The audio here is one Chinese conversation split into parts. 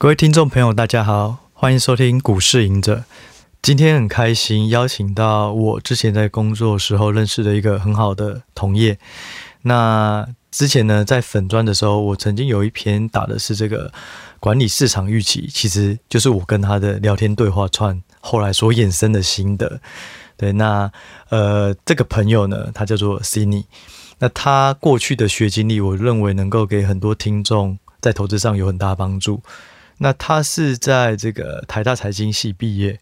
各位听众朋友，大家好，欢迎收听股市赢者。今天很开心邀请到我之前在工作时候认识的一个很好的同业。那之前呢，在粉砖的时候，我曾经有一篇打的是这个管理市场预期，其实就是我跟他的聊天对话串后来所衍生的心得。对，那呃，这个朋友呢，他叫做 Cindy。那他过去的学经历，我认为能够给很多听众在投资上有很大帮助。那他是在这个台大财经系毕业，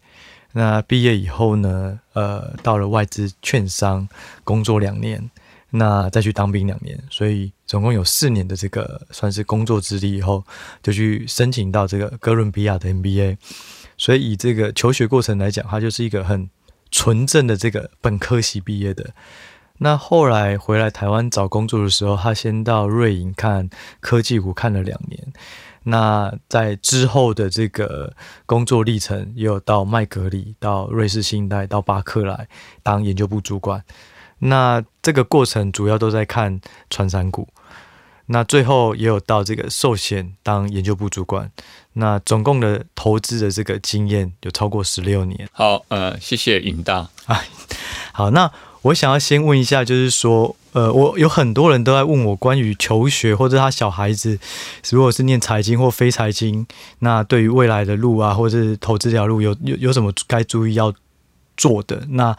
那毕业以后呢，呃，到了外资券商工作两年，那再去当兵两年，所以总共有四年的这个算是工作资历以后，就去申请到这个哥伦比亚的 MBA。所以以这个求学过程来讲，他就是一个很纯正的这个本科系毕业的。那后来回来台湾找工作的时候，他先到瑞银看科技股看了两年。那在之后的这个工作历程，也有到麦格里、到瑞士信贷、到巴克莱当研究部主管。那这个过程主要都在看穿山股。那最后也有到这个寿险当研究部主管。那总共的投资的这个经验有超过十六年。好，呃，谢谢尹大。哎，好，那。我想要先问一下，就是说，呃，我有很多人都在问我关于求学或者他小孩子，如果是念财经或非财经，那对于未来的路啊，或者是投资这条路有有有什么该注意要做的？那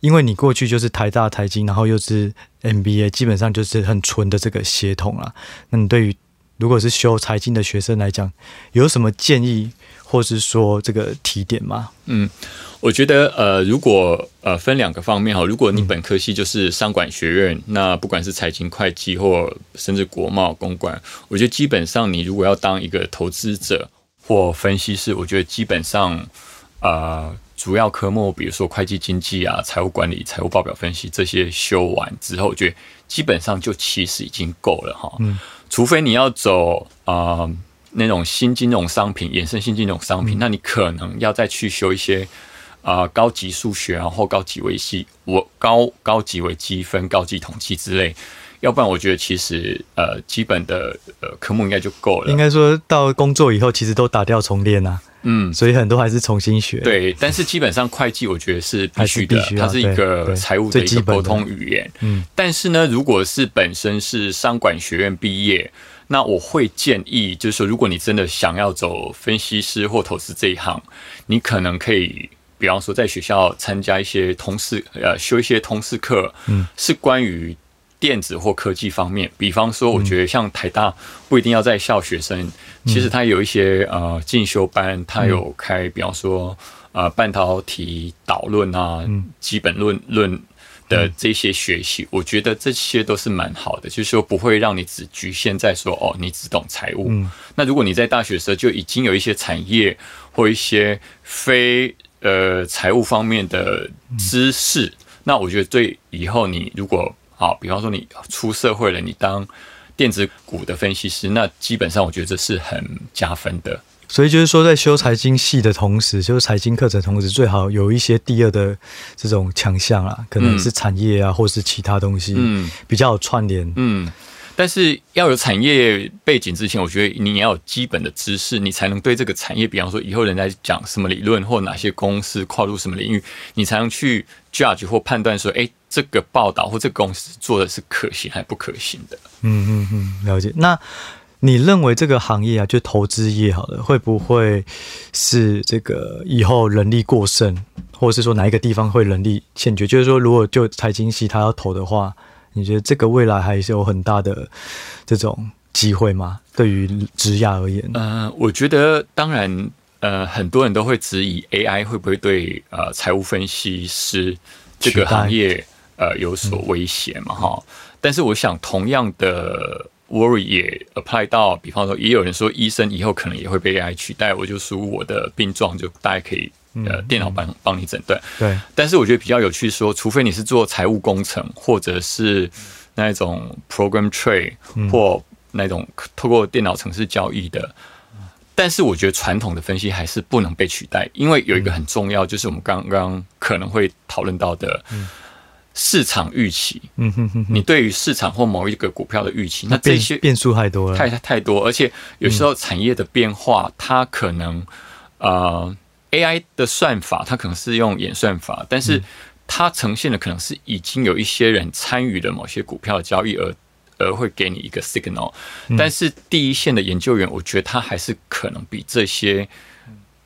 因为你过去就是台大财经，然后又是 MBA，基本上就是很纯的这个协同啊。那你对于如果是修财经的学生来讲，有什么建议，或是说这个提点吗？嗯。我觉得呃，如果呃分两个方面哈，如果你本科系就是商管学院，嗯、那不管是财经、会计或甚至国贸、公管，我觉得基本上你如果要当一个投资者或分析师，我觉得基本上呃主要科目，比如说会计、经济啊、财务管理、财务报表分析这些修完之后，我觉得基本上就其实已经够了哈。嗯，除非你要走啊、呃、那种新金融商品、衍生新金融商品，嗯、那你可能要再去修一些。啊、呃，高级数学啊，或高级微积，我高高级微积分、高级统计之类，要不然我觉得其实呃，基本的呃科目应该就够了。应该说到工作以后，其实都打掉重练啊。嗯，所以很多还是重新学。对，但是基本上会计我觉得是 必须的，它是一个财务的一个沟通语言。嗯，但是呢，如果是本身是商管学院毕业，那我会建议，就是说，如果你真的想要走分析师或投资这一行，你可能可以。比方说，在学校参加一些通识，呃，修一些通识课，嗯，是关于电子或科技方面。比方说，我觉得像台大不一定要在校学生，嗯、其实他有一些呃进修班，他有开，比方说呃半导体导论啊，嗯、基本论论的这些学习，我觉得这些都是蛮好的，就是说不会让你只局限在说哦，你只懂财务。嗯、那如果你在大学时候就已经有一些产业或一些非呃，财务方面的知识，嗯、那我觉得对以后你如果啊，比方说你出社会了，你当电子股的分析师，那基本上我觉得这是很加分的。所以就是说，在修财经系的同时，修财经课程同时，最好有一些第二的这种强项啊，可能是产业啊，嗯、或是其他东西，嗯，比较有串联，嗯。但是要有产业背景之前，我觉得你要有基本的知识，你才能对这个产业，比方说以后人家讲什么理论或哪些公司跨入什么领域，你才能去 judge 或判断说，哎，这个报道或这个公司做的是可行还不可行的。嗯嗯嗯，了解。那你认为这个行业啊，就投资业好了，会不会是这个以后人力过剩，或者是说哪一个地方会人力欠缺？就是说，如果就财经系他要投的话。你觉得这个未来还是有很大的这种机会吗？对于职涯而言，嗯、呃，我觉得当然，呃，很多人都会质疑 AI 会不会对呃财务分析师这个行业呃有所威胁嘛？哈、嗯，但是我想同样的 worry 也 apply 到，比方说，也有人说医生以后可能也会被 AI 取代，我就输我的病状，就大家可以。呃，电脑帮帮你诊断，对。但是我觉得比较有趣说，说除非你是做财务工程，或者是那种 program trade，或那种透过电脑程式交易的。但是我觉得传统的分析还是不能被取代，因为有一个很重要，就是我们刚刚可能会讨论到的，市场预期，嗯哼哼，你对于市场或某一个股票的预期，那这些变数太多了，太太多，而且有时候产业的变化，它可能呃 AI 的算法，它可能是用演算法，但是它呈现的可能是已经有一些人参与了某些股票的交易而而会给你一个 signal，但是第一线的研究员，我觉得他还是可能比这些。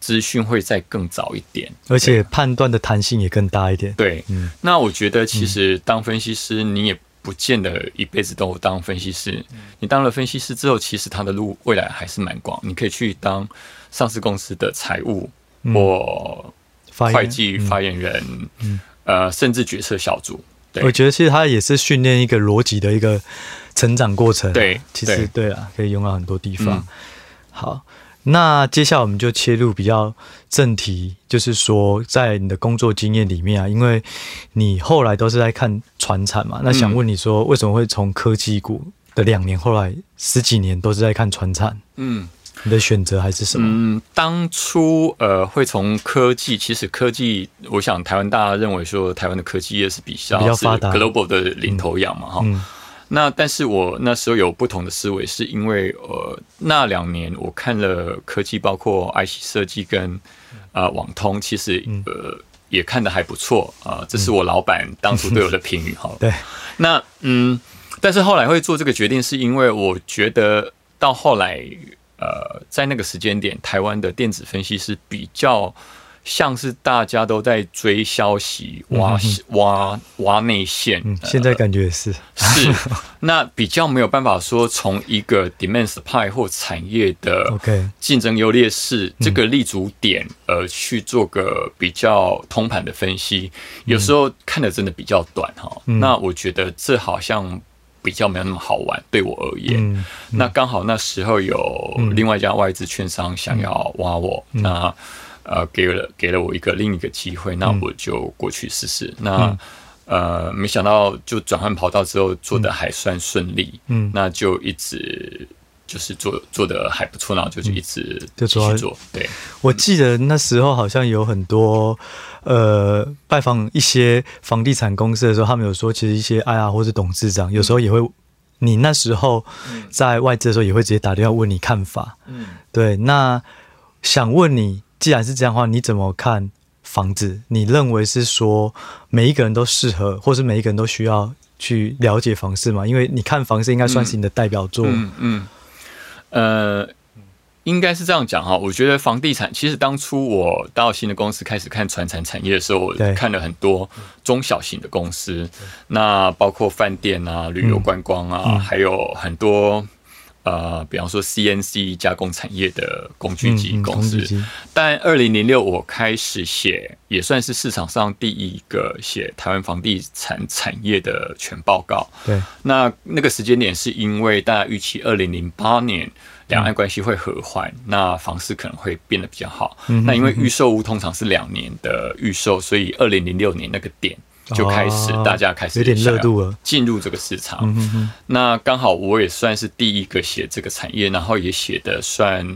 资讯会再更早一点，而且判断的弹性也更大一点。对，嗯，那我觉得其实当分析师，你也不见得一辈子都当分析师。你当了分析师之后，其实他的路未来还是蛮广。你可以去当上市公司的财务或会计发言人，呃，甚至决策小组。对，我觉得其实他也是训练一个逻辑的一个成长过程。对，其实对啊，可以用到很多地方。好。那接下来我们就切入比较正题，就是说，在你的工作经验里面啊，因为你后来都是在看传产嘛，那想问你说，为什么会从科技股的两年，后来十几年都是在看传产？嗯，你的选择还是什么？嗯，当初呃会从科技，其实科技，我想台湾大家认为说台湾的科技业是比较比较发达，global 的领头羊嘛，哈、嗯。嗯那但是我那时候有不同的思维，是因为呃那两年我看了科技，包括 IC 设计跟呃网通，其实呃也看得还不错啊、呃。这是我老板当初对我的评语哈。对。那嗯，但是后来会做这个决定，是因为我觉得到后来呃在那个时间点，台湾的电子分析师比较。像是大家都在追消息、挖挖挖内线，现在感觉也是是。那比较没有办法说从一个 demand supply 或产业的竞争优劣势这个立足点，而去做个比较通盘的分析，有时候看的真的比较短哈。那我觉得这好像比较没有那么好玩，对我而言。那刚好那时候有另外一家外资券商想要挖我，那。呃，给了给了我一个另一个机会，那我就过去试试。嗯、那呃，没想到就转换跑道之后做的还算顺利，嗯，那就一直就是做做的还不错，然后就是一直继续做。对，我记得那时候好像有很多呃拜访一些房地产公司的时候，他们有说，其实一些 IR 或者董事长有时候也会，你那时候在外资的时候也会直接打电话问你看法，嗯，对。那想问你。既然是这样的话，你怎么看房子？你认为是说每一个人都适合，或是每一个人都需要去了解房市吗？因为你看房市应该算是你的代表作。嗯嗯，嗯，呃，应该是这样讲哈。我觉得房地产，其实当初我到新的公司开始看传产产业的时候，我看了很多中小型的公司，那包括饭店啊、旅游观光啊，嗯嗯、还有很多。呃，比方说 CNC 加工产业的工具机公司，嗯嗯、但二零零六我开始写，也算是市场上第一个写台湾房地产产业的全报告。对，那那个时间点是因为大家预期二零零八年两岸关系会和缓，嗯、那房市可能会变得比较好。嗯、那因为预售屋通常是两年的预售，所以二零零六年那个点。就开始，大家开始有点热度了，进入这个市场。那刚好我也算是第一个写这个产业，然后也写的算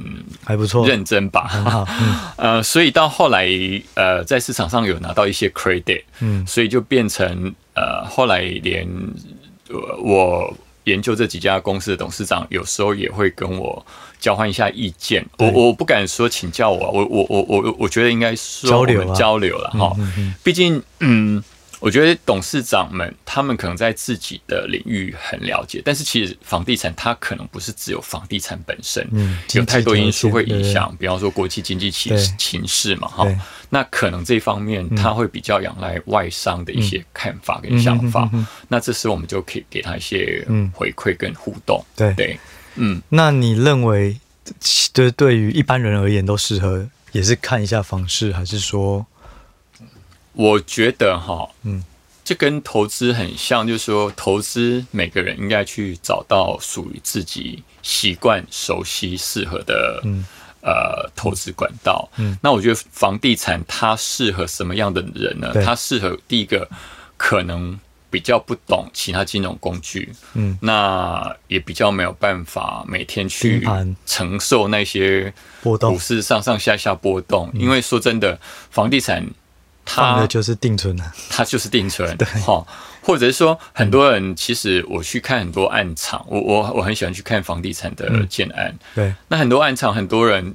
还不错，认真吧。呃，所以到后来，呃，在市场上有拿到一些 credit，嗯，所以就变成呃，后来连我研究这几家公司的董事长，有时候也会跟我交换一下意见。我我不敢说请教我，我我我我我觉得应该说我们交流了哈。毕竟，嗯。我觉得董事长们他们可能在自己的领域很了解，但是其实房地产它可能不是只有房地产本身，嗯，有太多因素会影响，比方说国际经济情情势嘛，哈，那可能这方面他会比较仰赖外商的一些看法跟想法，那这时候我们就可以给他一些回馈跟互动，对。对，嗯，那你认为，就是对于一般人而言都适合，也是看一下房市，还是说？我觉得哈，嗯，这跟投资很像，就是说，投资每个人应该去找到属于自己习惯、熟悉、适合的，嗯，呃，投资管道。嗯，那我觉得房地产它适合什么样的人呢？它适合第一个可能比较不懂其他金融工具，嗯，那也比较没有办法每天去承受那些波动，股市上上下下波动。因为说真的，房地产。放的就是定存了，它就是定存，对。哈，或者是说很多人其实我去看很多暗场，我我我很喜欢去看房地产的建案，嗯、对，那很多暗场很多人，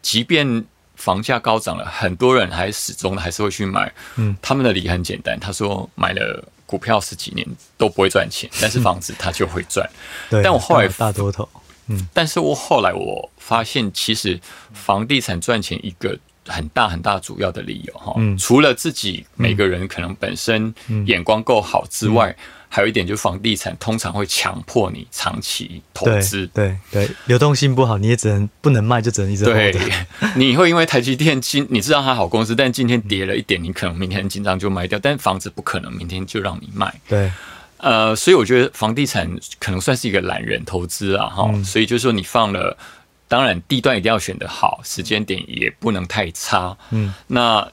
即便房价高涨了，很多人还始终还是会去买，嗯，他们的理很简单，他说买了股票十几年都不会赚钱，但是房子他就会赚，对，但我后来大多头，嗯，但是我后来我发现其实房地产赚钱一个。很大很大主要的理由哈，嗯、除了自己每个人可能本身眼光够好之外，还有一点就是房地产通常会强迫你长期投资，对对，流动性不好，你也只能不能卖，就只能一直对。你会因为台积电今你知道它好公司，但今天跌了一点，你可能明天很紧张就卖掉，但房子不可能明天就让你卖。对，呃，所以我觉得房地产可能算是一个懒人投资啊哈，嗯、所以就是说你放了。当然，地段一定要选得好，时间点也不能太差。嗯，那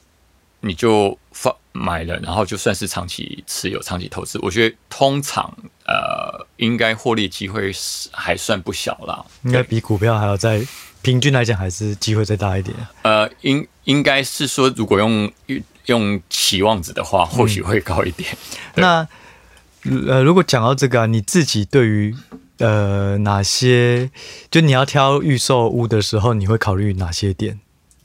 你就放买了，然后就算是长期持有、长期投资，我觉得通常呃，应该获利机会是还算不小啦。应该比股票还要再平均来讲，还是机会再大一点。呃，应应该是说，如果用用期望值的话，或许会高一点。嗯、那呃，如果讲到这个、啊，你自己对于呃，哪些就你要挑预售屋的时候，你会考虑哪些点？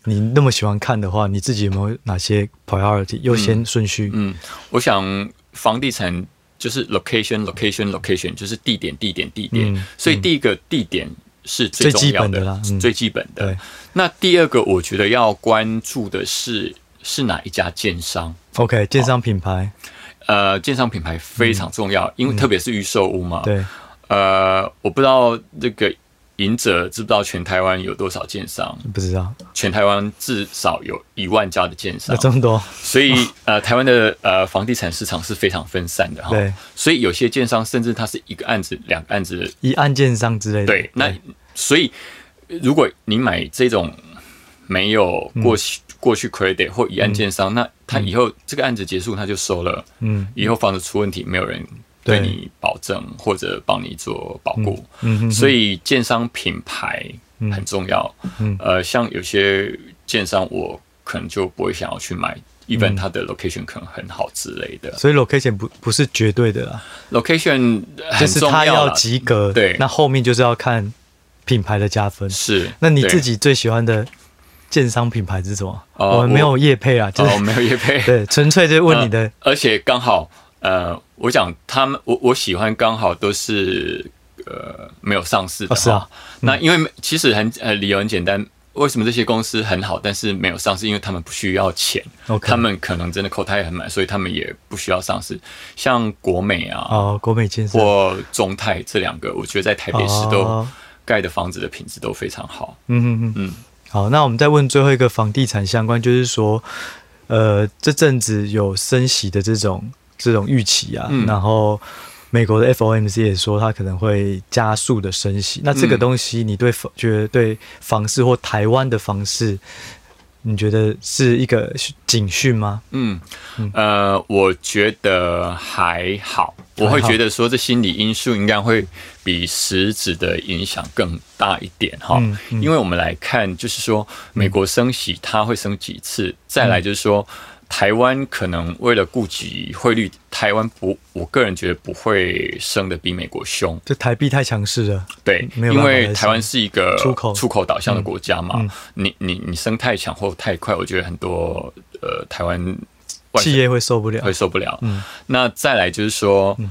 你那么喜欢看的话，你自己有没有哪些 priority 优先顺序？嗯，嗯，我想房地产就是 location location location，就是地点地点地点。嗯、所以第一个地点是最重要的，最基本的啦，嗯、最基本的。那第二个，我觉得要关注的是是哪一家建商？OK，建商品牌。呃，建商品牌非常重要，嗯、因为特别是预售屋嘛。对。呃，我不知道这个赢者知不知道全台湾有多少建商？不知道，全台湾至少有一万家的建商，这么多。所以呃，台湾的呃房地产市场是非常分散的哈。对，所以有些建商甚至他是一个案子、两个案子，一案建商之类的。对，那所以如果你买这种没有过去、嗯、过去 credit 或一案建商，嗯、那他以后这个案子结束他就收了，嗯，以后房子出问题没有人。对你保证或者帮你做保护，嗯，嗯哼哼，所以建商品牌很重要。嗯，呃，像有些建商，我可能就不会想要去买，一般它的 location 可能很好之类的。所以 location 不不是绝对的啦，location 就是它要及格。对，那后面就是要看品牌的加分。是，那你自己最喜欢的建商品牌是什么？我们没有业配啊，就是没有业配，对，纯粹就问你的，而且刚好。呃，我讲他们，我我喜欢刚好都是呃没有上市的，哦、是啊。那因为其实很呃理由很简单，为什么这些公司很好，但是没有上市？因为他们不需要钱.他们可能真的口袋也很满，所以他们也不需要上市。像国美啊，哦，国美建设或中泰这两个，我觉得在台北市都盖的房子的品质都非常好。嗯嗯嗯嗯。好，那我们再问最后一个房地产相关，就是说，呃，这阵子有升息的这种。这种预期啊，嗯、然后美国的 FOMC 也说它可能会加速的升息。那这个东西，你对房觉得对房市或台湾的房市，你觉得是一个警讯吗？嗯，呃，我觉得还好。我会觉得说，这心理因素应该会比实质的影响更大一点哈。嗯嗯、因为我们来看，就是说美国升息，它会升几次？嗯、再来就是说。台湾可能为了顾及汇率，台湾不，我个人觉得不会升的比美国凶。这台币太强势了，对，因为台湾是一个出口出口导向的国家嘛。嗯嗯、你你你升太强或太快，我觉得很多呃台湾企业会受不了，会受不了。嗯、那再来就是说，嗯、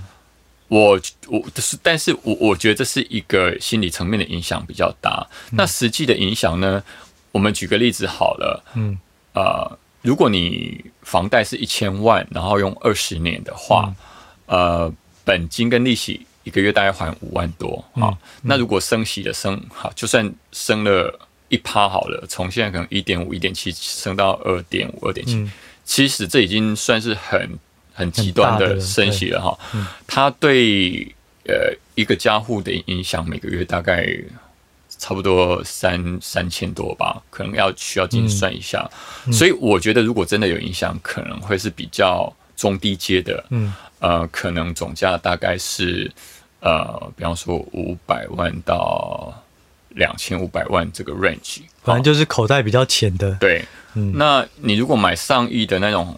我我是，但是我我觉得这是一个心理层面的影响比较大。嗯、那实际的影响呢？我们举个例子好了，嗯，呃。如果你房贷是一千万，然后用二十年的话，嗯、呃，本金跟利息一个月大概还五万多啊。那如果升息的升，好，就算升了一趴好了，从现在可能一点五、一点七升到二点五、二点七，其实这已经算是很很极端的升息了哈。对它对呃一个家户的影响，每个月大概。差不多三三千多吧，可能要需要精算一下，所以我觉得如果真的有影响，可能会是比较中低阶的，嗯，呃，可能总价大概是呃，比方说五百万到两千五百万这个 range，反正就是口袋比较浅的。对，嗯，那你如果买上亿的那种，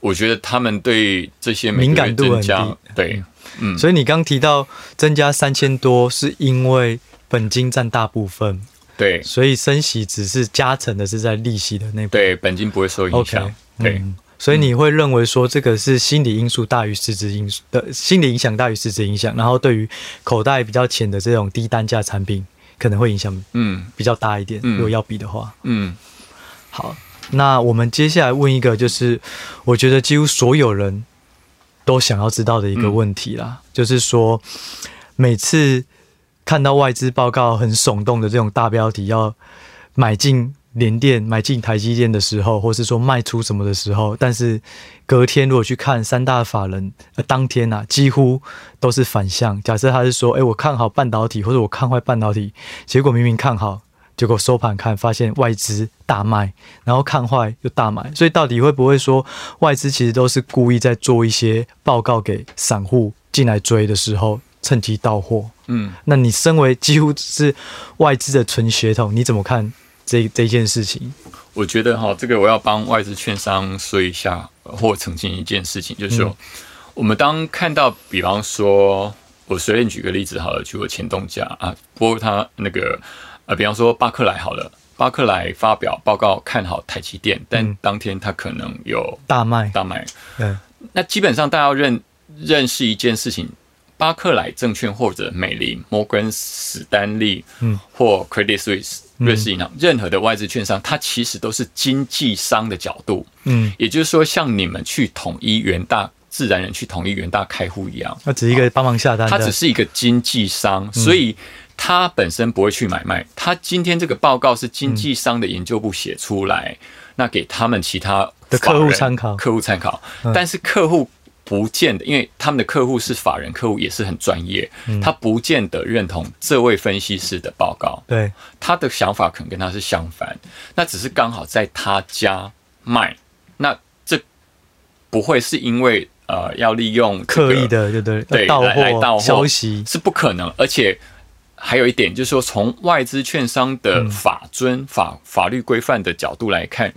我觉得他们对这些敏感度很低。对，嗯，所以你刚提到增加三千多，是因为本金占大部分。对，所以升息只是加成的是在利息的那部分。对，本金不会受影响。Okay, 对、嗯，所以你会认为说这个是心理因素大于实质因素的，心理影响大于实质影响，然后对于口袋比较浅的这种低单价产品可能会影响嗯比较大一点。嗯、如果要比的话，嗯，好，那我们接下来问一个，就是我觉得几乎所有人都想要知道的一个问题啦，嗯、就是说每次。看到外资报告很耸动的这种大标题，要买进联电、买进台积电的时候，或是说卖出什么的时候，但是隔天如果去看三大法人，呃，当天呐、啊，几乎都是反向。假设他是说，哎、我看好半导体，或者我看坏半导体，结果明明看好，结果收盘看发现外资大卖，然后看坏又大买。所以到底会不会说外资其实都是故意在做一些报告给散户进来追的时候？趁机到货，嗯，那你身为几乎是外资的纯血统，你怎么看这这件事情？我觉得哈，这个我要帮外资券商说一下，或澄清一件事情，就是说，嗯、我们当看到，比方说，我随便举个例子好了，举个前东家啊，不过他那个呃，比方说巴克莱好了，巴克莱发表报告看好台积电，但当天他可能有大卖，大卖，嗯，那基本上大家要认认识一件事情。巴克莱证券或者美林、摩根史丹利，嗯，或 Credit Suisse 瑞士银行，任何的外资券商，它其实都是经纪商的角度，嗯，也就是说，像你们去统一元大自然人去统一元大开户一样，那只是一个帮忙下单，它只是一个经纪商，所以它本身不会去买卖。它今天这个报告是经纪商的研究部写出来，那给他们其他的客户参考，客户参考，但是客户。不见得，因为他们的客户是法人客户，也是很专业，他不见得认同这位分析师的报告。对，他的想法可能跟他是相反，那只是刚好在他家卖，那这不会是因为呃要利用刻意的，对对对，来来到消息是不可能，而且还有一点就是说，从外资券商的法遵法法律规范的角度来看。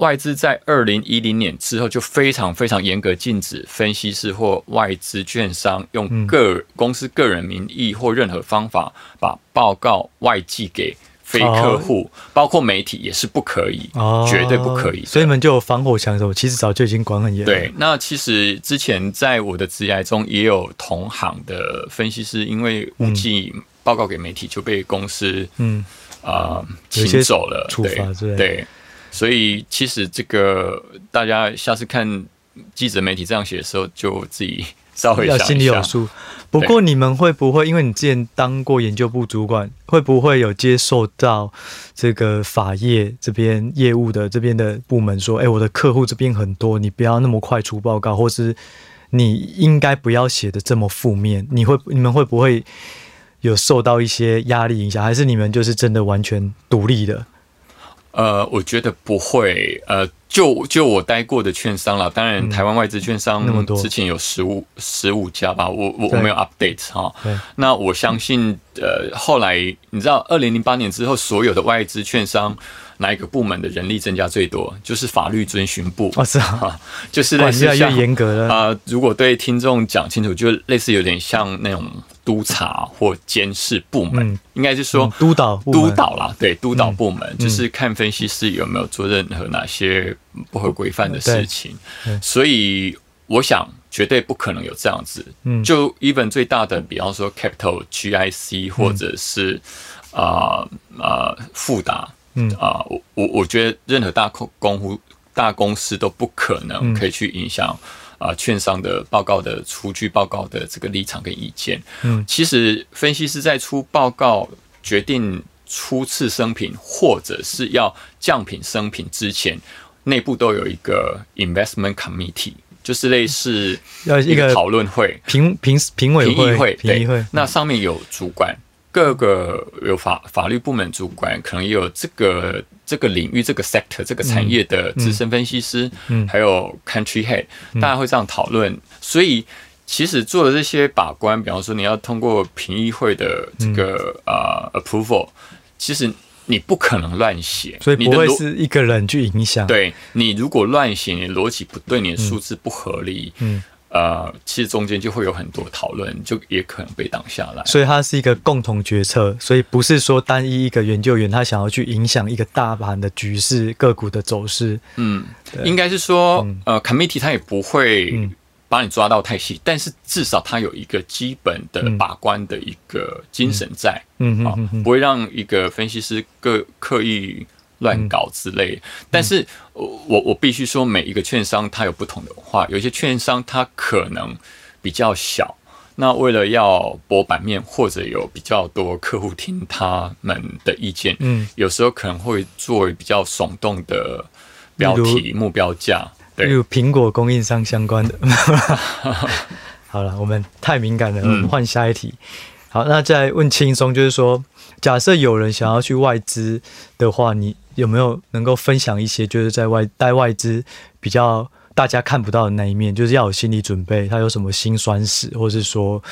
外资在二零一零年之后就非常非常严格禁止分析师或外资券商用个公司个人名义或任何方法把报告外寄给非客户，包括媒体也是不可以，绝对不可以。所以你们就有防火墙的时候，其实早就已经管很严。对，那其实之前在我的职涯中也有同行的分析师，因为误寄报告给媒体就被公司嗯啊请走了，处罚。对。所以，其实这个大家下次看记者媒体这样写的时候，就自己稍微，要心里有数。不过，你们会不会，因为你之前当过研究部主管，会不会有接受到这个法业这边业务的这边的部门说：“哎，我的客户这边很多，你不要那么快出报告，或是你应该不要写的这么负面。”你会，你们会不会有受到一些压力影响，还是你们就是真的完全独立的？呃，我觉得不会。呃，就就我待过的券商了，当然台湾外资券商那么多，之前有十五十五家吧，我我我没有 update 哈。那我相信，呃，后来你知道，二零零八年之后，所有的外资券商哪一个部门的人力增加最多？就是法律遵循部。哦，是啊，就是类似像严格了啊、呃。如果对听众讲清楚，就类似有点像那种。督察或监视部门，嗯、应该是说督导督导啦，对，督导部门、嗯、就是看分析师有没有做任何哪些不合规范的事情。所以我想绝对不可能有这样子。嗯、就 even 最大的，比方说 Capital GIC 或者是啊啊富达，嗯。啊，我我我觉得任何大公公户大公司都不可能可以去影响。啊，券商的报告的出具报告的这个立场跟意见，嗯，其实分析师在出报告决定初次升品或者是要降品升品之前，内部都有一个 investment committee，就是类似要一个讨论会评评评委会评议会，那上面有主管，各个有法法律部门主管，可能也有这个。这个领域、这个 sector、这个产业的资深分析师，嗯嗯、还有 country head，大家会这样讨论。所以，其实做的这些把关，比方说你要通过评议会的这个呃、嗯 uh, approval，其实你不可能乱写，所以不会是一个人去影响。对，你如果乱写，你逻辑不对，你的数字不合理，嗯。嗯呃，其实中间就会有很多讨论，就也可能被挡下来。所以它是一个共同决策，所以不是说单一一个研究员他想要去影响一个大盘的局势、个股的走势。嗯，应该是说，嗯、呃，committee 他也不会把你抓到太细，嗯、但是至少他有一个基本的把关的一个精神在，嗯嗯嗯，不会让一个分析师个刻意。乱搞之类，嗯、但是我我必须说，每一个券商它有不同的文化，有些券商它可能比较小，那为了要博版面或者有比较多客户听他们的意见，嗯，有时候可能会做比较耸动的标题、目标价，对，例如苹果供应商相关的。好了，我们太敏感了，我们换下一题。嗯、好，那再问轻松，就是说，假设有人想要去外资的话，你。有没有能够分享一些，就是在外带外资比较大家看不到的那一面，就是要有心理准备，他有什么心酸史，或是说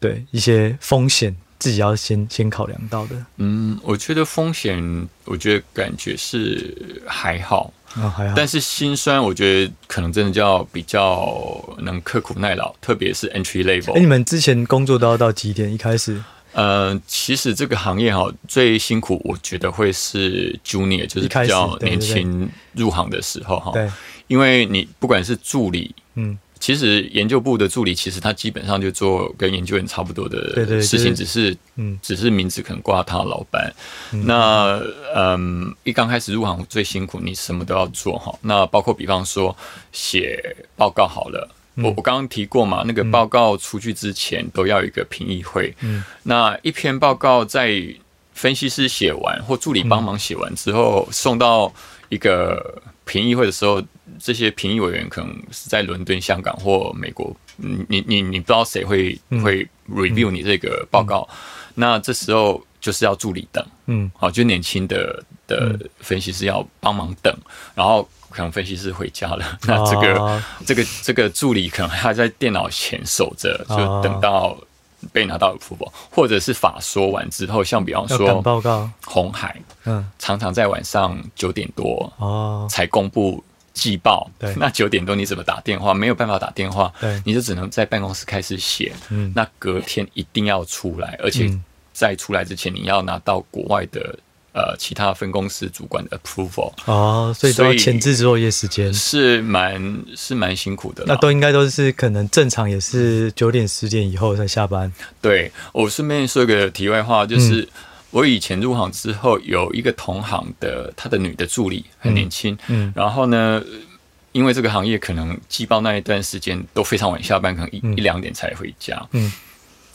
对一些风险，自己要先先考量到的。嗯，我觉得风险，我觉得感觉是还好，哦、还好。但是心酸，我觉得可能真的就要比较能刻苦耐劳，特别是 entry level。哎、欸，你们之前工作都要到几点？一开始？呃，其实这个行业哈，最辛苦，我觉得会是 junior，就是比较年轻入行的时候哈。对，因为你不管是助理，嗯，其实研究部的助理，其实他基本上就做跟研究员差不多的事情，只是嗯，只是名字可能挂他老板。那嗯，一刚开始入行最辛苦，你什么都要做哈。那包括比方说写报告好了。我我刚刚提过嘛，那个报告出去之前都要有一个评议会。嗯，那一篇报告在分析师写完或助理帮忙写完之后，送到一个评议会的时候，这些评议委员可能是在伦敦、香港或美国。你你你你不知道谁会会 review 你这个报告，那这时候就是要助理等。嗯，好，就年轻的的分析师要帮忙等，然后。可能分析师回家了，那这个、oh. 这个这个助理可能还在电脑前守着，就等到被拿到 approval，或者是法说完之后，像比方说报告。红海，嗯，常常在晚上九点多哦。才公布季报，对，那九点多你怎么打电话？没有办法打电话，对，你就只能在办公室开始写，嗯，那隔天一定要出来，而且在出来之前你要拿到国外的。呃，其他分公司主管的 approval 哦，所以都要前置作业时间。是蛮是蛮辛苦的。那都应该都是可能正常也是九点十点以后才下班。对，我顺便说一个题外话，就是我以前入行之后，有一个同行的他的女的助理很年轻，嗯，嗯。然后呢，因为这个行业可能季报那一段时间都非常晚下班，可能一、嗯、一两点才回家，嗯。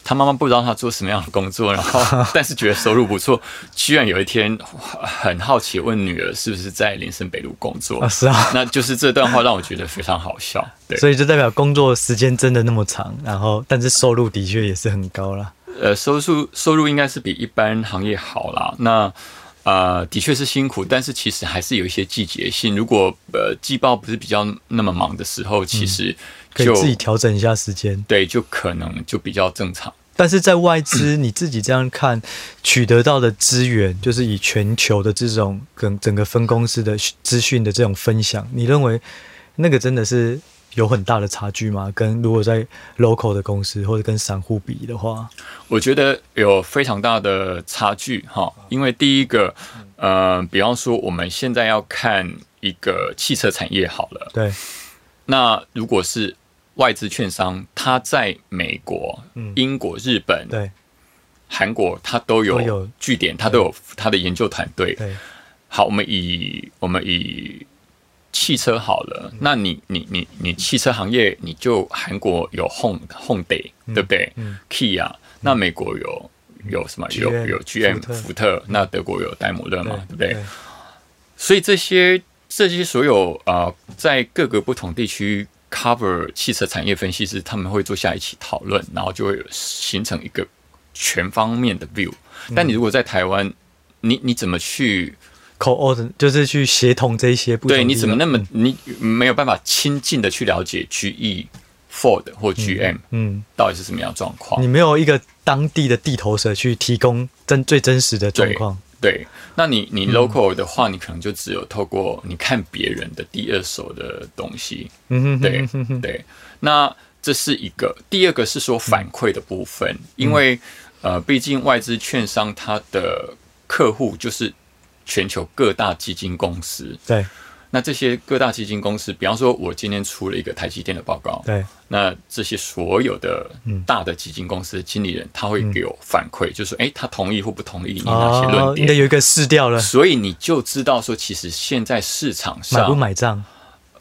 他妈妈不知道他做什么样的工作，然后 但是觉得收入不错，居然有一天很好奇问女儿是不是在林森北路工作？啊，是啊，那就是这段话让我觉得非常好笑。对，所以就代表工作时间真的那么长，然后但是收入的确也是很高了。呃，收入收入应该是比一般行业好啦。那呃，的确是辛苦，但是其实还是有一些季节性。如果呃季报不是比较那么忙的时候，其实。可以自己调整一下时间，对，就可能就比较正常。但是在外资，你自己这样看，取得到的资源，就是以全球的这种跟整个分公司的资讯的这种分享，你认为那个真的是有很大的差距吗？跟如果在 local 的公司或者跟散户比的话，我觉得有非常大的差距哈。因为第一个，呃，比方说我们现在要看一个汽车产业好了，对，那如果是外资券商，它在美国、英国、日本、对。韩国，它都有据点，它都有它的研究团队。好，我们以我们以汽车好了，那你你你你汽车行业，你就韩国有 Hyundai，对不对？Kia，那美国有有什么？有有 GM 福特，那德国有戴姆勒嘛，对不对？所以这些这些所有啊，在各个不同地区。Cover 汽车产业分析师，他们会坐下一起讨论，然后就会形成一个全方面的 view。但你如果在台湾，你你怎么去 coordinate，就是去协同这些？对，你怎么那么你没有办法亲近的去了解 GE、Ford 或 GM，嗯，到底是什么样状况？你没有一个当地的地头蛇去提供真最真实的状况。对，那你你 local 的话，你可能就只有透过你看别人的第二手的东西。对对。那这是一个，第二个是说反馈的部分，因为呃，毕竟外资券商它的客户就是全球各大基金公司。对。那这些各大基金公司，比方说，我今天出了一个台积电的报告，对，那这些所有的大的基金公司的经理人，他会给我反馈，就是说，哎，他同意或不同意你哪些论点，应该有一个试调了，所以你就知道说，其实现在市场上买不买账，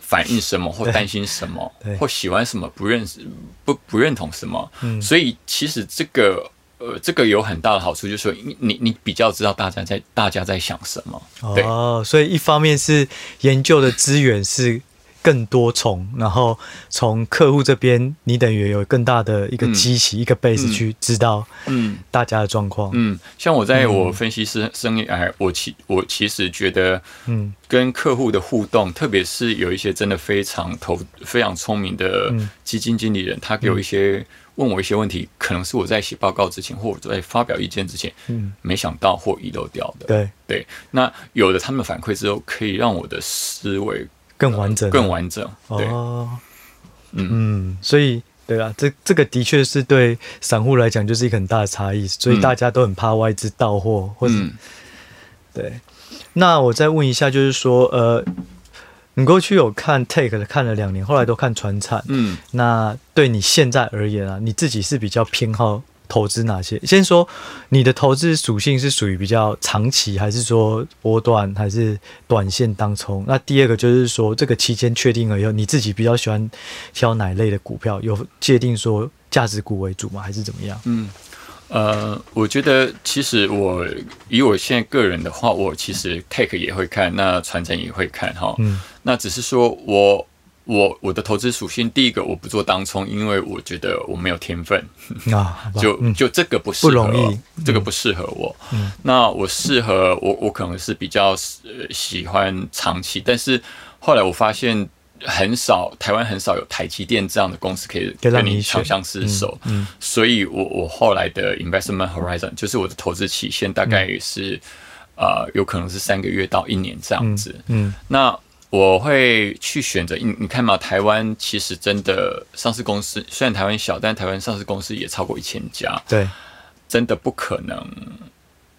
反映什么或担心什么，或喜欢什么，不认识不不认同什么，所以其实这个。呃，这个有很大的好处，就是说你你你比较知道大家在大家在想什么。哦，所以一方面是研究的资源是更多重，然后从客户这边，你等于有更大的一个机器、嗯、一个 base 去知道嗯大家的状况。嗯，像我在我分析师生涯，我其我其实觉得，嗯，跟客户的互动，特别是有一些真的非常投非常聪明的基金经理人，他给我一些。问我一些问题，可能是我在写报告之前，或者在发表意见之前，嗯，没想到或遗漏掉的。对对，那有了他们反馈之后，可以让我的思维更完整，更完整。对，哦、嗯嗯，所以对啊，这这个的确是对散户来讲就是一个很大的差异，所以大家都很怕外资到货，或者、嗯、对。那我再问一下，就是说，呃。你过去有看 Take 的，看了两年，后来都看传产。嗯，那对你现在而言啊，你自己是比较偏好投资哪些？先说你的投资属性是属于比较长期，还是说波段，还是短线当冲？那第二个就是说，这个期间确定了以后，你自己比较喜欢挑哪类的股票？有界定说价值股为主吗？还是怎么样？嗯。呃，我觉得其实我以我现在个人的话，我其实 take 也会看，那传承也会看哈。嗯。那只是说我我我的投资属性，第一个我不做当冲，因为我觉得我没有天分啊，就就这个不适合，不容易，这个不适合我。嗯。那我适合我我可能是比较喜欢长期，但是后来我发现。很少，台湾很少有台积电这样的公司可以跟你长相厮守，嗯嗯、所以我我后来的 investment horizon 就是我的投资期限大概也是，嗯、呃，有可能是三个月到一年这样子。那我会去选择，你你看嘛，台湾其实真的上市公司虽然台湾小，但台湾上市公司也超过一千家，对，真的不可能，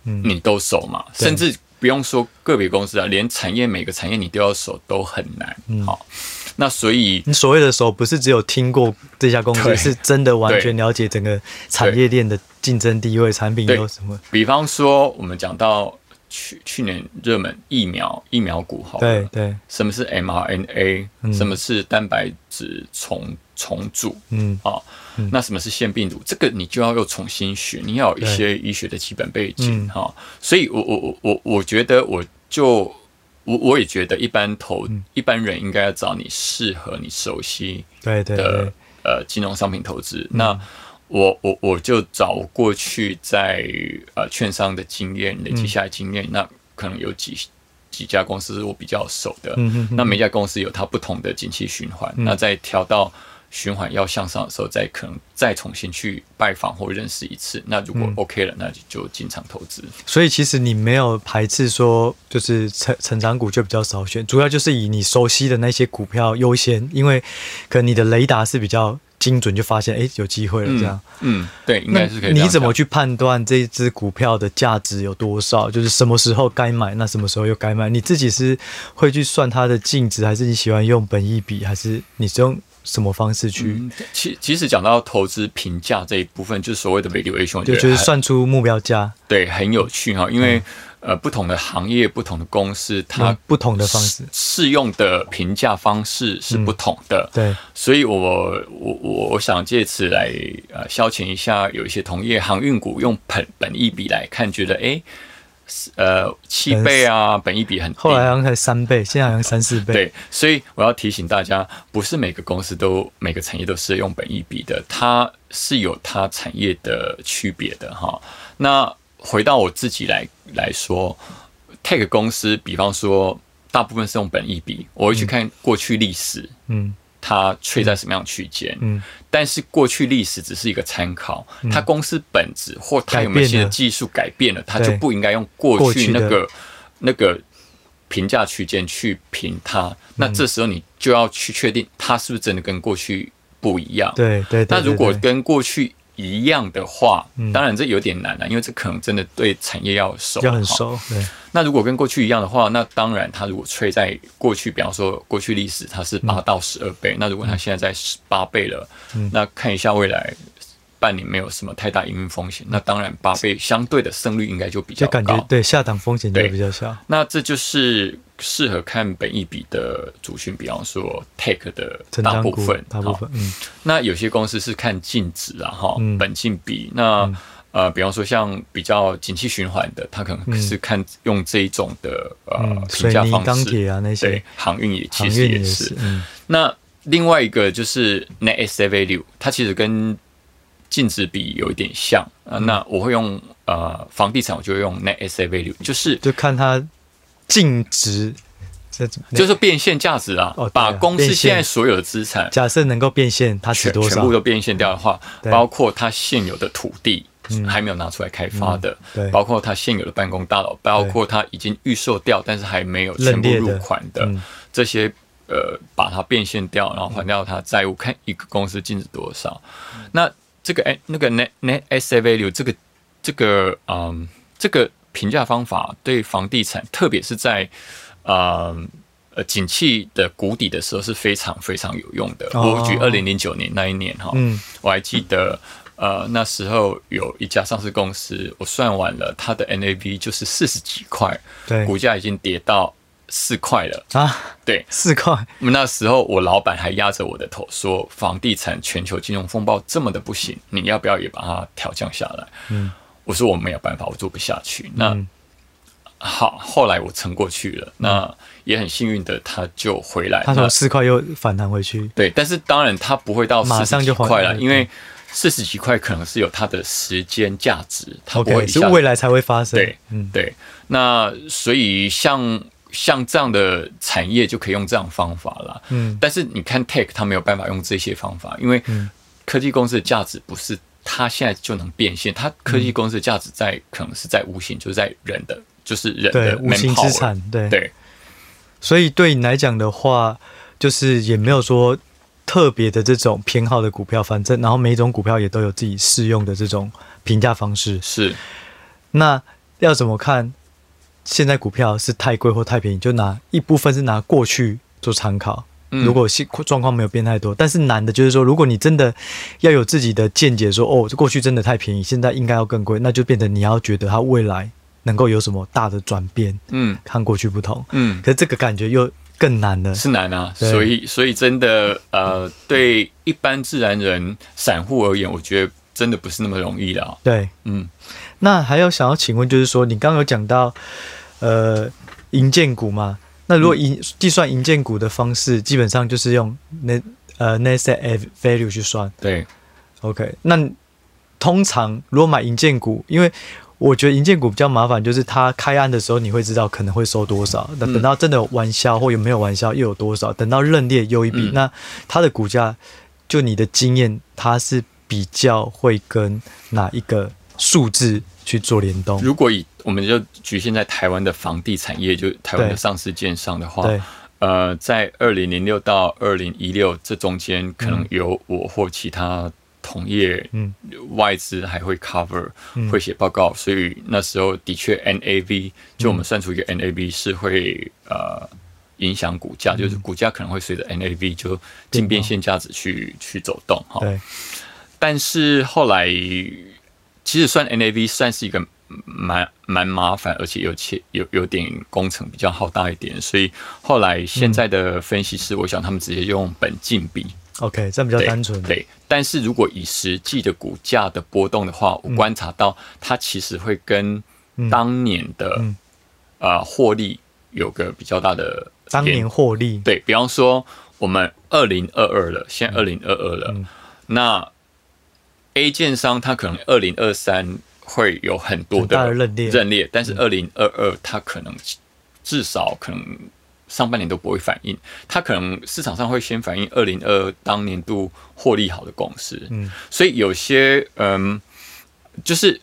你都熟嘛，嗯、甚至。不用说个别公司啊，连产业每个产业你都要熟都很难。嗯，好，那所以你所谓的熟，不是只有听过这家公司，是真的完全了解整个产业链的竞争地位、产品有什么。比方说，我们讲到去去年热门疫苗疫苗股，好，对对，什么是 mRNA？什么是蛋白质重重组？嗯，啊。那什么是腺病毒？这个你就要又重新学，你要有一些医学的基本背景哈。嗯、所以我我我我我觉得，我就我我也觉得，一般投、嗯、一般人应该要找你适合你熟悉的对对对呃金融商品投资。嗯、那我我我就找过去在呃券商的经验累积下来经验，嗯、那可能有几几家公司是我比较熟的。嗯、哼哼那每家公司有它不同的景气循环，嗯、那再调到。循环要向上的时候，再可能再重新去拜访或认识一次。那如果 OK 了，嗯、那就就进场投资。所以其实你没有排斥说，就是成成长股就比较少选，主要就是以你熟悉的那些股票优先，因为可能你的雷达是比较精准，就发现哎、欸、有机会了这样。嗯，嗯，对，应该是可以。你怎么去判断这只股票的价值有多少？就是什么时候该买，那什么时候又该卖？你自己是会去算它的净值，还是你喜欢用本益比，还是你是用？什么方式去？其、嗯、其实讲到投资评价这一部分，就是所谓的 valuation，就就是算出目标价。对，很有趣哈，因为、嗯、呃，不同的行业、不同的公司，它不同的方式适用的评价方式是不同的。嗯、对，所以我我我我想借此来呃消遣一下，有一些同业航运股用本本益比来看，觉得哎。欸呃，七倍啊，本益比很低，后来好像才三倍，现在好像三四倍。对，所以我要提醒大家，不是每个公司都每个产业都是用本益比的，它是有它产业的区别的哈。那回到我自己来来说，Take 公司，比方说大部分是用本益比，我会去看过去历史，嗯，它吹在什么样区间。嗯，但是过去历史只是一个参考，它公司本质或它有没有新的技术改变了，它就不应该用过去那个那个评价区间去评它。那这时候你就要去确定它是不是真的跟过去不一样。对对。那如果跟过去一样的话，当然这有点难了，因为这可能真的对产业要熟，要很熟。对。那如果跟过去一样的话，那当然它如果吹在过去，比方说过去历史它是八到十二倍，那如果它现在在十八倍了，那看一下未来半年没有什么太大营运风险，那当然八倍相对的胜率应该就比较高，就感觉对下档风险就比较小。那这就是。适合看本益比的主讯，比方说 Take 的大部分，大部分，嗯，那有些公司是看净值啊，哈，本净比。那呃，比方说像比较景气循环的，它可能是看用这一种的呃评价方式。钢铁啊那些，对，航运也其实也是。那另外一个就是 Net Asset Value，它其实跟净值比有一点像啊。那我会用呃房地产，我就会用 Net Asset Value，就是就看它。净值，这就是变现价值啊！把公司现在所有的资产，假设能够变现，它是多少？全部都变现掉的话，包括它现有的土地还没有拿出来开发的，包括它现有的办公大楼，包括它已经预售掉但是还没有全部入款的这些，呃，把它变现掉，然后还掉它债务，看一个公司净值多少。那这个哎，那个 net net asset value，这个这个嗯，这个。评价方法对房地产，特别是在嗯呃景气的谷底的时候是非常非常有用的。哦、我举二零零九年那一年哈，嗯，我还记得呃那时候有一家上市公司，我算完了它的 NAV 就是四十几块，对，股价已经跌到四块了啊，对，四块。那时候我老板还压着我的头说，房地产全球金融风暴这么的不行，你要不要也把它调降下来？嗯。我说我没有办法，我做不下去。那、嗯、好，后来我撑过去了。那也很幸运的，他就回来。他从四块又反弹回去。对，但是当然他不会到马上就快了，因为四十几块可能是有它的时间价值，它不会是未来才会发生。对，嗯，对。那所以像像这样的产业就可以用这样方法了。嗯，但是你看 Tech，它没有办法用这些方法，因为科技公司的价值不是。它现在就能变现，它科技公司的价值在、嗯、可能是在无形，就是在人的，就是人的无形资产。对对，所以对你来讲的话，就是也没有说特别的这种偏好的股票，反正然后每一种股票也都有自己适用的这种评价方式。是，那要怎么看现在股票是太贵或太便宜？就拿一部分是拿过去做参考。如果状况没有变太多，但是难的就是说，如果你真的要有自己的见解说，说哦，过去真的太便宜，现在应该要更贵，那就变成你要觉得它未来能够有什么大的转变，嗯，看过去不同，嗯，可是这个感觉又更难了，是难啊，所以所以真的呃，对一般自然人散户而言，我觉得真的不是那么容易的，哦，对，嗯，那还有想要请问，就是说你刚刚有讲到呃银建股嘛？那如果银计算银建股的方式，基本上就是用那呃 net asset value 去算。对，OK。那通常如果买银建股，因为我觉得银建股比较麻烦，就是它开案的时候你会知道可能会收多少，那等到真的有完销或有没有完销又有多少，等到认列又一笔，嗯、那它的股价就你的经验，它是比较会跟哪一个数字去做联动？如果以我们就局限在台湾的房地产业，就台湾的上市建商的话，呃，在二零零六到二零一六这中间，可能有我或其他同业，嗯，外资还会 cover，会写报告，所以那时候的确 NAV，就我们算出一个 NAV 是会呃影响股价，就是股价可能会随着 NAV 就净变现价值去去走动哈。但是后来其实算 NAV 算是一个。蛮蛮麻烦，而且有且有有点工程比较浩大一点，所以后来现在的分析师，我想他们直接用本净比，OK，这样比较单纯。对，但是如果以实际的股价的波动的话，我观察到它其实会跟当年的呃获利有个比较大的当年获利。对，比方说，我们二零二二了，现在二零二二了，那 A 建商它可能二零二三。会有很多的认列，但是二零二二它可能至少可能上半年都不会反映，它可能市场上会先反映二零二当年度获利好的公司，嗯，所以有些嗯，就是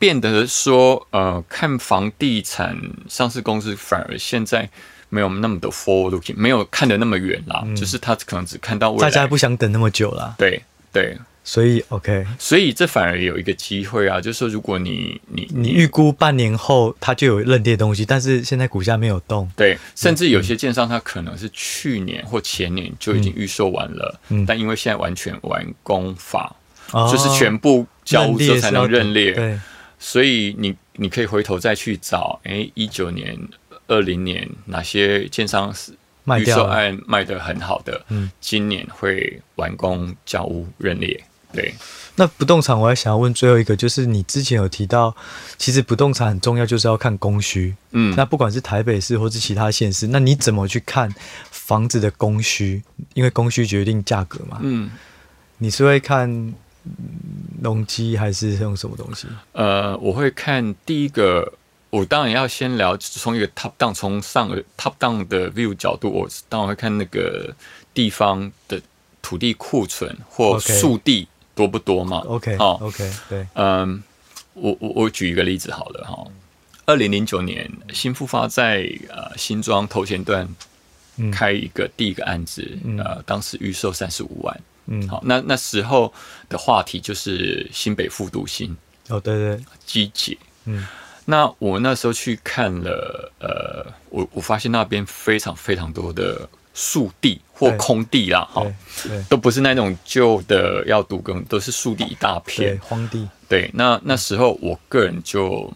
变得说呃，看房地产上市公司反而现在没有那么的 forward looking，没有看得那么远啦，嗯，就是他可能只看到未来，大家不想等那么久了，对对。所以，OK，所以这反而有一个机会啊，就是说，如果你你你预估半年后它就有认列东西，但是现在股价没有动，对，甚至有些建商它可能是去年或前年就已经预售完了，嗯，但因为现在完全完工法，嗯、就是全部交屋之后才能认列，对，所以你你可以回头再去找，哎，一九年、二零年哪些建商是。预售案卖得很好的，嗯，今年会完工交屋认列。对，那不动产我还想要问最后一个，就是你之前有提到，其实不动产很重要，就是要看供需。嗯，那不管是台北市或是其他县市，那你怎么去看房子的供需？因为供需决定价格嘛。嗯，你是会看容积还是用什么东西？呃，我会看第一个。我当然要先聊，从一个 top down，从上 top down 的 view 角度，我当然会看那个地方的土地库存或速地多不多嘛。OK，好，OK，对，嗯，我我我举一个例子好了哈，二零零九年新复发在呃新庄头前段开一个第一个案子，嗯、呃，当时预售三十五万，嗯，好，那那时候的话题就是新北复读新，哦，对对，机捷，嗯。那我那时候去看了，呃，我我发现那边非常非常多的树地或空地啦，哈，都不是那种旧的要都更，都是树地一大片，荒地。对，那那时候我个人就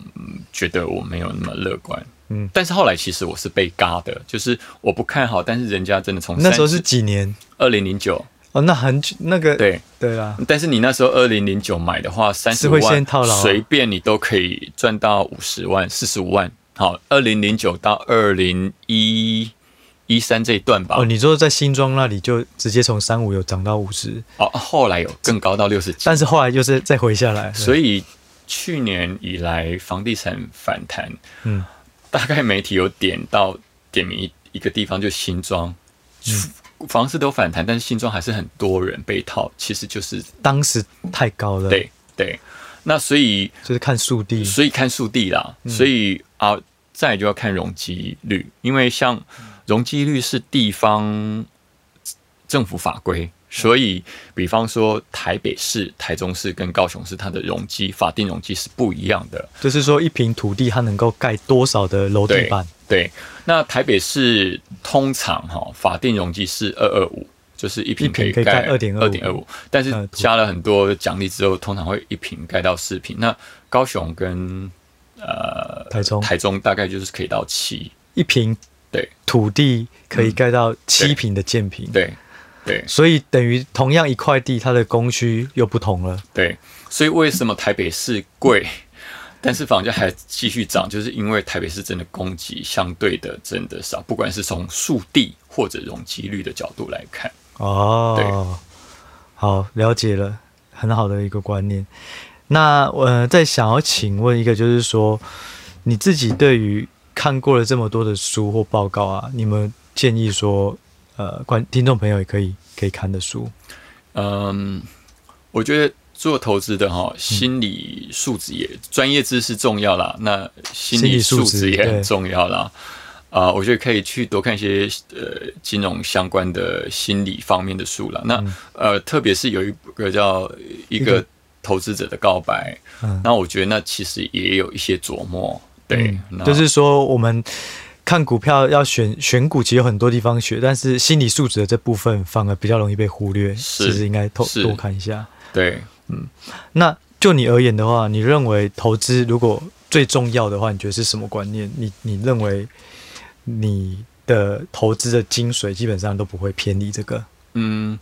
觉得我没有那么乐观，嗯，但是后来其实我是被嘎的，就是我不看好，但是人家真的从那时候是几年？二零零九。哦，那很那个对。对啊，但是你那时候二零零九买的话，三十万随便你都可以赚到五十万、四十五万。好，二零零九到二零一一三这一段吧。哦，你说在新庄那里就直接从三五有涨到五十？哦，后来有更高到六十，但是后来就是再回下来。所以去年以来房地产反弹，嗯，大概媒体有点到点名一一个地方，就新庄。嗯房市都反弹，但是新庄还是很多人被套，其实就是当时太高了。对对，那所以就是看速地，所以看速地啦。嗯、所以啊，再就要看容积率，因为像容积率是地方政府法规，所以比方说台北市、台中市跟高雄市，它的容积法定容积是不一样的。就是说，一平土地它能够盖多少的楼地板？对，那台北市通常哈法定容积是二二五，就是一坪可以盖二点二点二五，但是加了很多奖励之后，通常会一坪盖到四坪。那高雄跟呃台中台中大概就是可以到七一坪，对，土地可以盖到七坪的建坪，对对，所以等于同样一块地，它的供需又不同了。对，所以为什么台北市贵？但是房价还继续涨，就是因为台北市真的供给相对的真的少，不管是从速地或者容积率的角度来看。哦，对，好，了解了，很好的一个观念。那我、呃、再想要请问一个，就是说你自己对于看过了这么多的书或报告啊，你们建议说，呃，观听众朋友也可以可以看的书？嗯，我觉得。做投资的哈，心理素质也专、嗯、业知识重要啦，那心理素质也很重要啦。啊、呃，我觉得可以去多看一些呃金融相关的心理方面的书了。那、嗯、呃，特别是有一个叫一个投资者的告白，那、嗯、我觉得那其实也有一些琢磨。对，嗯、就是说我们看股票要选选股，其实有很多地方学，但是心理素质的这部分反而比较容易被忽略。是其实应该多多看一下。对。嗯，那就你而言的话，你认为投资如果最重要的话，你觉得是什么观念？你你认为你的投资的精髓基本上都不会偏离这个？嗯，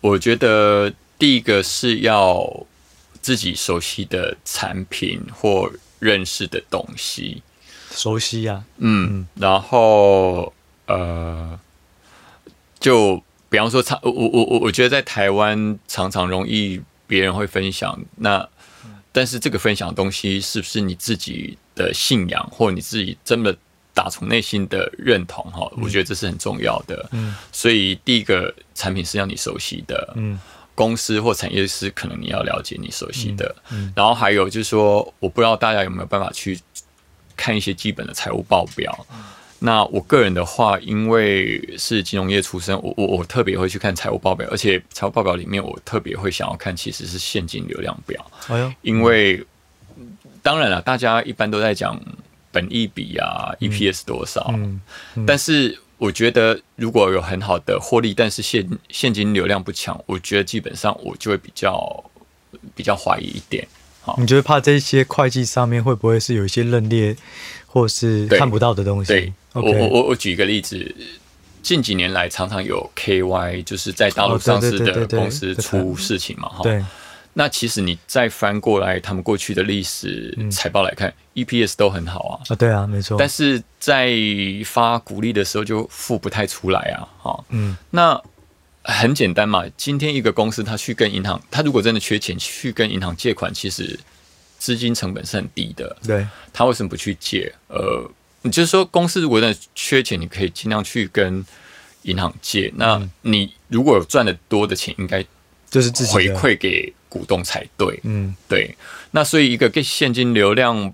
我觉得第一个是要自己熟悉的产品或认识的东西，熟悉呀、啊。嗯，然后呃，就比方说，常我我我我觉得在台湾常常容易。别人会分享，那但是这个分享的东西是不是你自己的信仰，或你自己真的打从内心的认同哈，我觉得这是很重要的。嗯，所以第一个产品是要你熟悉的，嗯，公司或产业是可能你要了解你熟悉的，嗯，然后还有就是说，我不知道大家有没有办法去看一些基本的财务报表。那我个人的话，因为是金融业出身，我我我特别会去看财务报表，而且财务报表里面我特别会想要看，其实是现金流量表。因为当然了，大家一般都在讲。本益比啊，EPS 多少？嗯嗯、但是我觉得如果有很好的获利，但是现现金流量不强，我觉得基本上我就会比较比较怀疑一点。好，你觉得怕这些会计上面会不会是有一些认列，或是看不到的东西？我我我举一个例子，近几年来常常有 KY，就是在大陆上市的公司出事情嘛，哈。对。那其实你再翻过来他们过去的历史财报来看，嗯，EPS 都很好啊。啊，对啊，没错。但是在发股利的时候就付不太出来啊。哈，嗯。那很简单嘛，今天一个公司他去跟银行，他如果真的缺钱去跟银行借款，其实资金成本是很低的。对。他为什么不去借？呃，你就是说公司如果真的缺钱，你可以尽量去跟银行借。那你如果有赚的多的钱，应该就是自己回馈给。股东才对，嗯，对。那所以一个给现金流量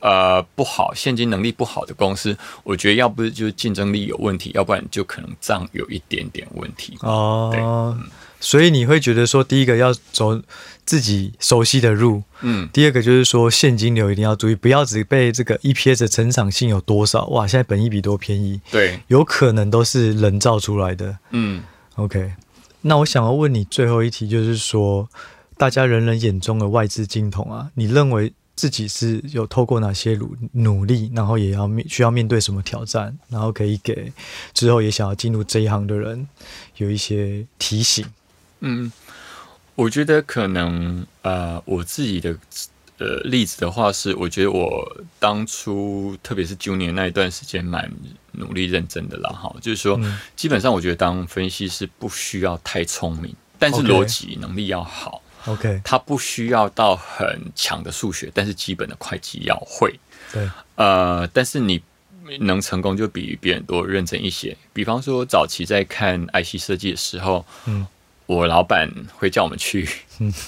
呃不好、现金能力不好的公司，我觉得要不就是竞争力有问题，要不然就可能账有一点点问题。哦，对，嗯，所以你会觉得说，第一个要走自己熟悉的路，嗯，第二个就是说现金流一定要注意，不要只被这个 EPS 的成长性有多少，哇，现在本益比多便宜，对，有可能都是人造出来的。嗯，OK。那我想要问你最后一题，就是说。大家人人眼中的外资金童啊，你认为自己是有透过哪些努努力，然后也要面需要面对什么挑战，然后可以给之后也想要进入这一行的人有一些提醒？嗯，我觉得可能呃，我自己的呃例子的话是，我觉得我当初特别是 junior 那一段时间蛮努力认真的啦，哈，就是说、嗯、基本上我觉得当分析师不需要太聪明，但是逻辑能力要好。OK，他不需要到很强的数学，但是基本的会计要会。对，呃，但是你能成功就比别人多认真一些。比方说，早期在看 IC 设计的时候，嗯，我老板会叫我们去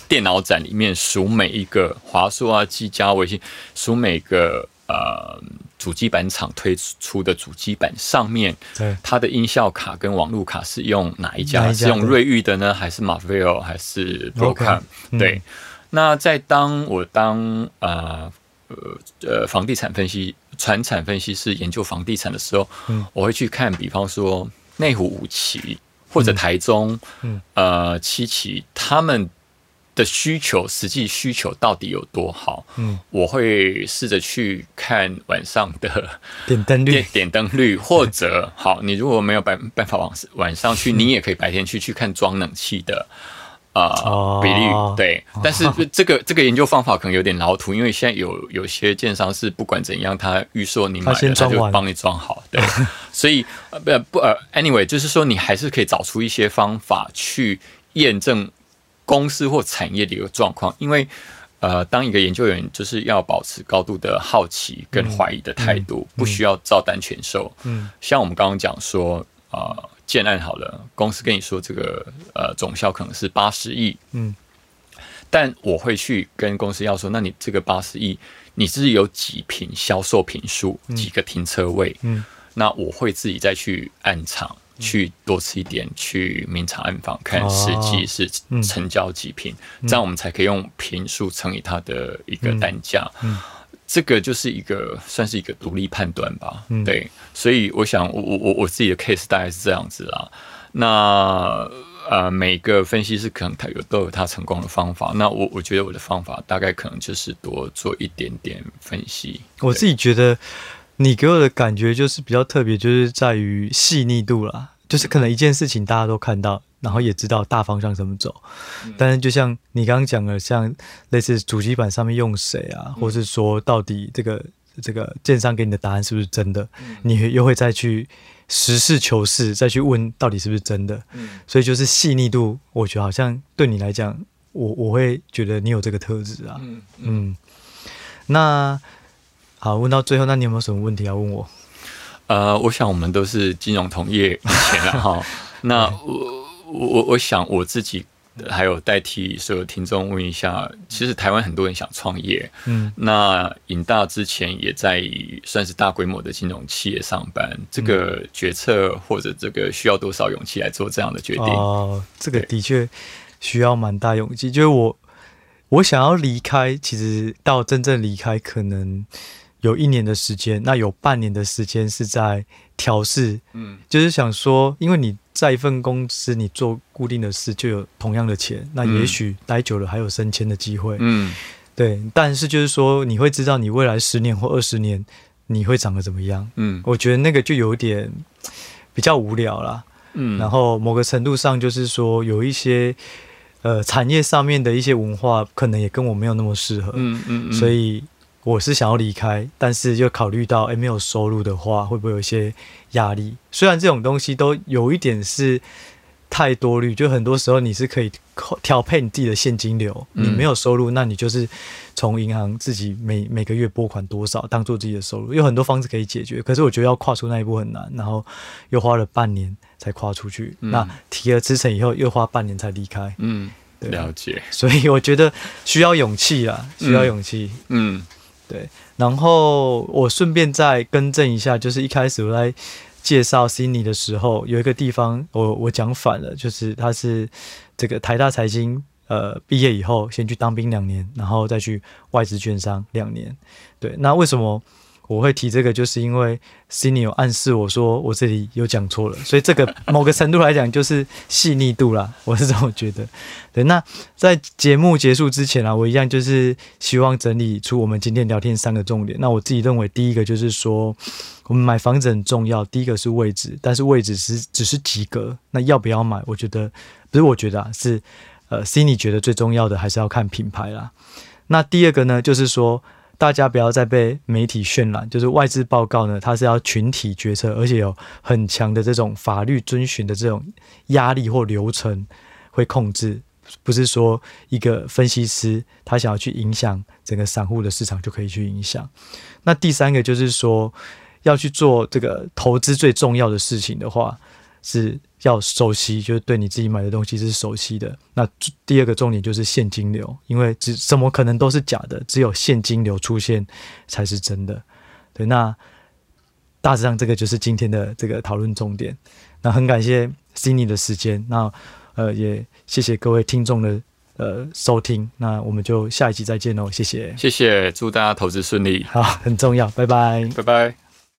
电脑展里面数每一个华硕啊、技嘉、微星，数每个呃。主机板厂推出的主机板上面，对。它的音效卡跟网路卡是用哪一家？一家是用瑞昱的呢，还是 Marvell，还是 Broadcom？、Okay, 对，嗯、那在当我当呃呃呃房地产分析、传产分析师研究房地产的时候，嗯、我会去看，比方说内湖五期或者台中，嗯，呃七期，他们。的需求，实际需求到底有多好？嗯，我会试着去看晚上的 点灯率，点灯率，或者好，你如果没有办办法往晚上去，你也可以白天去去看装冷气的啊、呃、比例。对，但是这个这个研究方法可能有点老土，因为现在有有些建商是不管怎样，他预售你买了，他就帮你装好。对，所以不不呃，anyway，就是说你还是可以找出一些方法去验证。公司或产业的一个状况，因为呃，当一个研究员就是要保持高度的好奇跟怀疑的态度，嗯嗯、不需要照单全收。嗯，像我们刚刚讲说，呃，建案好了，公司跟你说这个呃总销可能是八十亿，嗯，但我会去跟公司要说，那你这个八十亿，你是有几平销售坪数，几个停车位？嗯，嗯那我会自己再去暗场。去多吃一点，去明察暗访，看实际是成交几平，哦嗯、这样我们才可以用坪数乘以它的一个单价。嗯嗯、这个就是一个算是一个独立判断吧。嗯、对，所以我想我我我我自己的 case 大概是这样子啦。那呃，每个分析师可能他有都有他成功的方法。那我我觉得我的方法大概可能就是多做一点点分析。我自己觉得。你给我的感觉就是比较特别，就是在于细腻度啦。就是可能一件事情大家都看到，然后也知道大方向怎么走，但是就像你刚刚讲的，像类似主机板上面用谁啊，或是说到底这个这个建商给你的答案是不是真的，你又会再去实事求是，再去问到底是不是真的。所以就是细腻度，我觉得好像对你来讲，我我会觉得你有这个特质啊。嗯，那。好，问到最后，那你有没有什么问题要问我？呃，我想我们都是金融同业以前了哈。那我我我想我自己。还有代替所有听众问一下，其实台湾很多人想创业，嗯，那尹大之前也在算是大规模的金融企业上班，这个决策或者这个需要多少勇气来做这样的决定？哦，这个的确需要蛮大勇气。就是我我想要离开，其实到真正离开可能有一年的时间，那有半年的时间是在调试，嗯，就是想说，因为你。在一份公司，你做固定的事就有同样的钱，那也许待久了还有升迁的机会。嗯，对。但是就是说，你会知道你未来十年或二十年你会长得怎么样。嗯，我觉得那个就有点比较无聊啦。嗯，然后某个程度上就是说，有一些呃产业上面的一些文化，可能也跟我没有那么适合。嗯嗯嗯，所以。我是想要离开，但是又考虑到诶、欸，没有收入的话，会不会有一些压力？虽然这种东西都有一点是太多虑，就很多时候你是可以调配你自己的现金流。你没有收入，那你就是从银行自己每每个月拨款多少当做自己的收入，有很多方式可以解决。可是我觉得要跨出那一步很难，然后又花了半年才跨出去。嗯、那提了辞呈以后，又花半年才离开。嗯，了解。所以我觉得需要勇气啊，需要勇气。嗯。嗯对，然后我顺便再更正一下，就是一开始我在介绍悉尼的时候，有一个地方我我讲反了，就是他是这个台大财经呃毕业以后先去当兵两年，然后再去外资券商两年。对，那为什么？我会提这个，就是因为 Cindy 有暗示我说我这里有讲错了，所以这个 某个程度来讲就是细腻度啦，我是这么觉得。对，那在节目结束之前啊，我一样就是希望整理出我们今天聊天三个重点。那我自己认为，第一个就是说，我们买房子很重要，第一个是位置，但是位置是只是及格，那要不要买？我觉得不是，我觉得啊，是呃 Cindy 觉得最重要的还是要看品牌啦。那第二个呢，就是说。大家不要再被媒体渲染，就是外资报告呢，它是要群体决策，而且有很强的这种法律遵循的这种压力或流程会控制，不是说一个分析师他想要去影响整个散户的市场就可以去影响。那第三个就是说，要去做这个投资最重要的事情的话，是要熟悉，就是对你自己买的东西是熟悉的。那第二个重点就是现金流，因为只怎么可能都是假的，只有现金流出现才是真的。对，那大致上这个就是今天的这个讨论重点。那很感谢 Cindy 的时间，那呃也谢谢各位听众的呃收听。那我们就下一集再见喽，谢谢，谢谢，祝大家投资顺利。好，很重要，拜拜，拜拜。